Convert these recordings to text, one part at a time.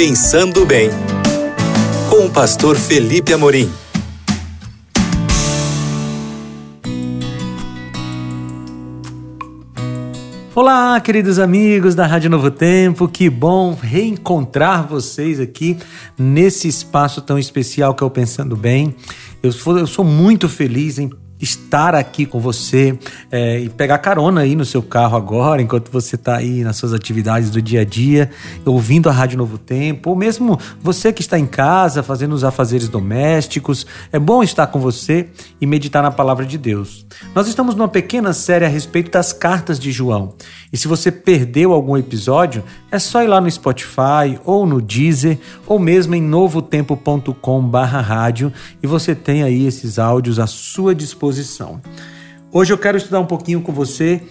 Pensando Bem, com o pastor Felipe Amorim. Olá, queridos amigos da Rádio Novo Tempo, que bom reencontrar vocês aqui nesse espaço tão especial que é o Pensando Bem. Eu sou, muito feliz em estar aqui com você é, e pegar carona aí no seu carro agora, enquanto você está aí nas suas atividades do dia a dia, ouvindo a Rádio Novo Tempo, ou mesmo você que está em casa fazendo os afazeres domésticos. É bom estar com você e meditar na palavra de Deus. Nós estamos numa pequena série a respeito das cartas de João. E se você perdeu algum episódio, é só ir lá no Spotify ou no Deezer ou mesmo em novotempo.com/rádio e você tem aí esses áudios à sua disposição. Hoje eu quero estudar um pouquinho com você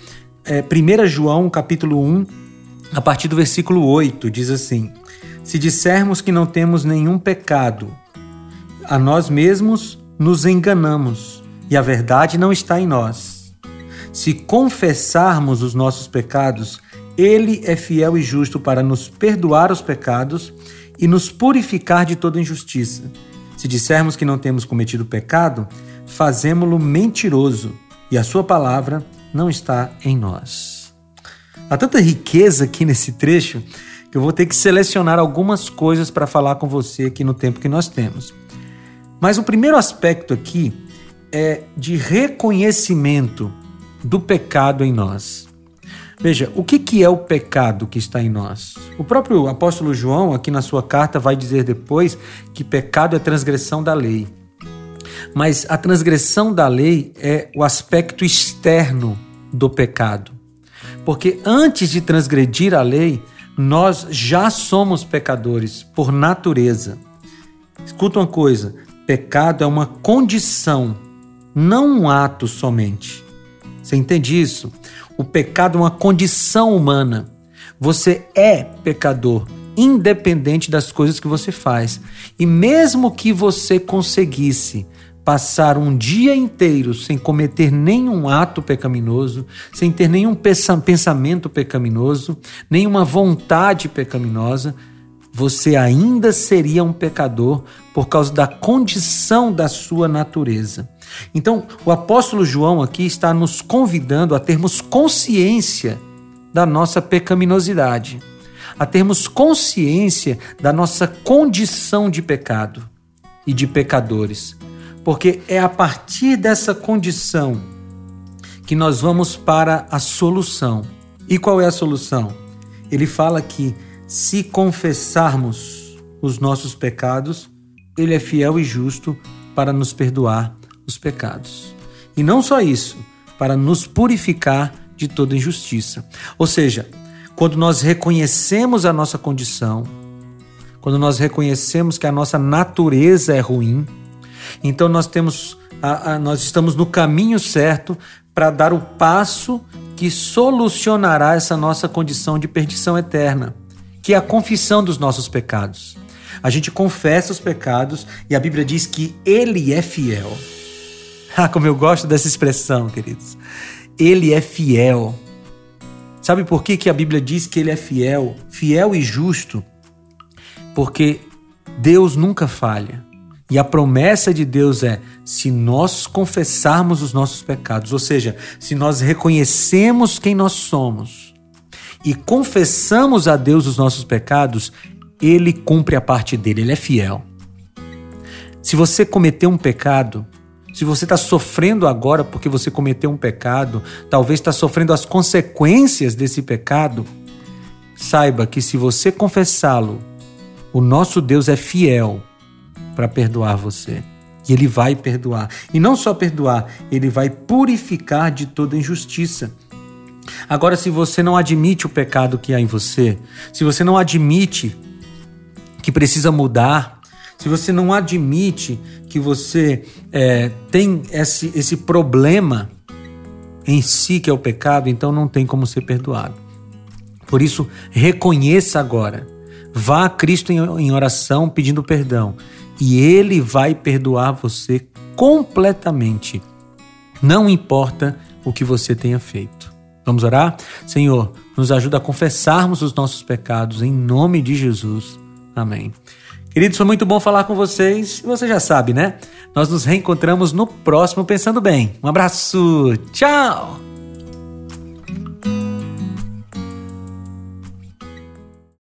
é, 1 João, capítulo 1, a partir do versículo 8, diz assim: Se dissermos que não temos nenhum pecado, a nós mesmos nos enganamos e a verdade não está em nós. Se confessarmos os nossos pecados, Ele é fiel e justo para nos perdoar os pecados e nos purificar de toda injustiça. Se dissermos que não temos cometido pecado, fazemo-lo mentiroso e a Sua palavra não está em nós. Há tanta riqueza aqui nesse trecho que eu vou ter que selecionar algumas coisas para falar com você aqui no tempo que nós temos. Mas o primeiro aspecto aqui é de reconhecimento do pecado em nós. Veja, o que, que é o pecado que está em nós? O próprio apóstolo João, aqui na sua carta, vai dizer depois que pecado é transgressão da lei. Mas a transgressão da lei é o aspecto externo do pecado. Porque antes de transgredir a lei, nós já somos pecadores por natureza. Escuta uma coisa: pecado é uma condição não um ato somente. Você entende isso? O pecado é uma condição humana. Você é pecador, independente das coisas que você faz. E mesmo que você conseguisse passar um dia inteiro sem cometer nenhum ato pecaminoso, sem ter nenhum pensamento pecaminoso, nenhuma vontade pecaminosa, você ainda seria um pecador por causa da condição da sua natureza. Então, o apóstolo João aqui está nos convidando a termos consciência da nossa pecaminosidade, a termos consciência da nossa condição de pecado e de pecadores, porque é a partir dessa condição que nós vamos para a solução. E qual é a solução? Ele fala que se confessarmos os nossos pecados, Ele é fiel e justo para nos perdoar os pecados. E não só isso, para nos purificar de toda injustiça. Ou seja, quando nós reconhecemos a nossa condição, quando nós reconhecemos que a nossa natureza é ruim, então nós temos a, a, nós estamos no caminho certo para dar o passo que solucionará essa nossa condição de perdição eterna que é a confissão dos nossos pecados. A gente confessa os pecados e a Bíblia diz que Ele é fiel. Ah, como eu gosto dessa expressão, queridos. Ele é fiel. Sabe por que, que a Bíblia diz que Ele é fiel? Fiel e justo. Porque Deus nunca falha. E a promessa de Deus é: se nós confessarmos os nossos pecados, ou seja, se nós reconhecemos quem nós somos, e confessamos a Deus os nossos pecados, ele cumpre a parte dele, ele é fiel. Se você cometeu um pecado, se você está sofrendo agora porque você cometeu um pecado, talvez está sofrendo as consequências desse pecado, saiba que se você confessá-lo, o nosso Deus é fiel para perdoar você. E ele vai perdoar. E não só perdoar, ele vai purificar de toda injustiça. Agora, se você não admite o pecado que há em você, se você não admite que precisa mudar, se você não admite que você é, tem esse, esse problema em si, que é o pecado, então não tem como ser perdoado. Por isso, reconheça agora. Vá a Cristo em oração pedindo perdão e Ele vai perdoar você completamente. Não importa o que você tenha feito. Vamos orar? Senhor, nos ajuda a confessarmos os nossos pecados em nome de Jesus. Amém. Queridos, foi muito bom falar com vocês. Você já sabe, né? Nós nos reencontramos no próximo Pensando Bem. Um abraço. Tchau!